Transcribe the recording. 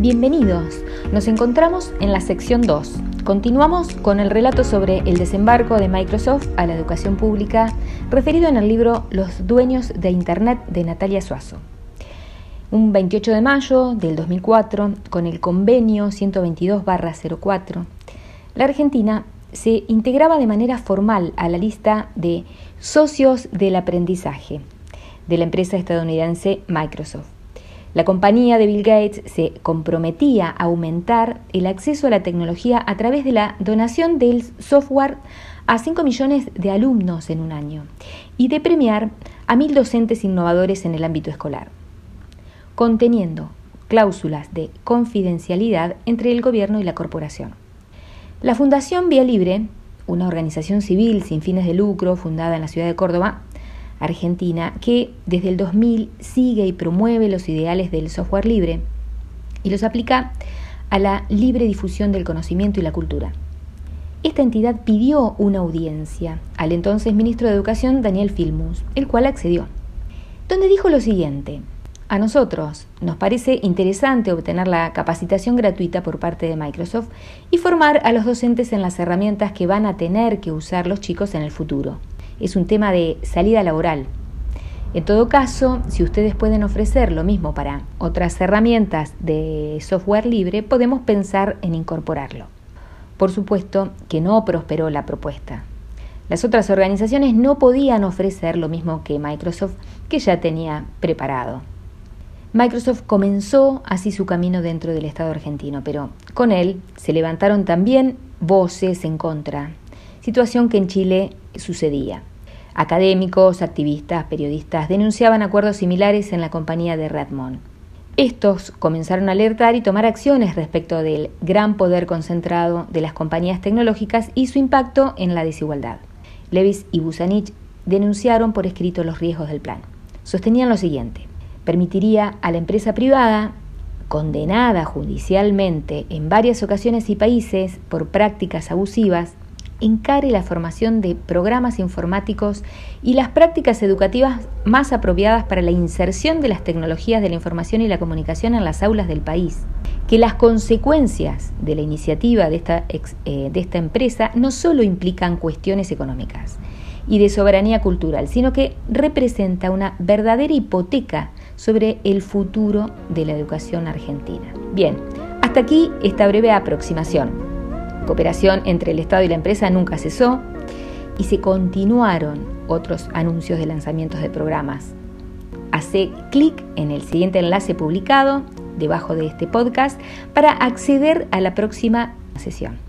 Bienvenidos. Nos encontramos en la sección 2. Continuamos con el relato sobre el desembarco de Microsoft a la educación pública, referido en el libro Los dueños de Internet de Natalia Suazo. Un 28 de mayo del 2004, con el convenio 122-04, la Argentina se integraba de manera formal a la lista de socios del aprendizaje de la empresa estadounidense Microsoft. La compañía de Bill Gates se comprometía a aumentar el acceso a la tecnología a través de la donación del software a 5 millones de alumnos en un año y de premiar a mil docentes innovadores en el ámbito escolar, conteniendo cláusulas de confidencialidad entre el gobierno y la corporación. La Fundación Vía Libre, una organización civil sin fines de lucro fundada en la ciudad de Córdoba, Argentina, que desde el 2000 sigue y promueve los ideales del software libre y los aplica a la libre difusión del conocimiento y la cultura. Esta entidad pidió una audiencia al entonces ministro de Educación Daniel Filmus, el cual accedió, donde dijo lo siguiente, a nosotros nos parece interesante obtener la capacitación gratuita por parte de Microsoft y formar a los docentes en las herramientas que van a tener que usar los chicos en el futuro es un tema de salida laboral. En todo caso, si ustedes pueden ofrecer lo mismo para otras herramientas de software libre, podemos pensar en incorporarlo. Por supuesto que no prosperó la propuesta. Las otras organizaciones no podían ofrecer lo mismo que Microsoft, que ya tenía preparado. Microsoft comenzó así su camino dentro del Estado argentino, pero con él se levantaron también voces en contra, situación que en Chile sucedía. Académicos, activistas, periodistas denunciaban acuerdos similares en la compañía de Redmond. Estos comenzaron a alertar y tomar acciones respecto del gran poder concentrado de las compañías tecnológicas y su impacto en la desigualdad. Levis y Busanich denunciaron por escrito los riesgos del plan. Sostenían lo siguiente, permitiría a la empresa privada, condenada judicialmente en varias ocasiones y países por prácticas abusivas, encare la formación de programas informáticos y las prácticas educativas más apropiadas para la inserción de las tecnologías de la información y la comunicación en las aulas del país. Que las consecuencias de la iniciativa de esta, eh, de esta empresa no solo implican cuestiones económicas y de soberanía cultural, sino que representa una verdadera hipoteca sobre el futuro de la educación argentina. Bien, hasta aquí esta breve aproximación cooperación entre el Estado y la empresa nunca cesó y se continuaron otros anuncios de lanzamientos de programas. Hace clic en el siguiente enlace publicado debajo de este podcast para acceder a la próxima sesión.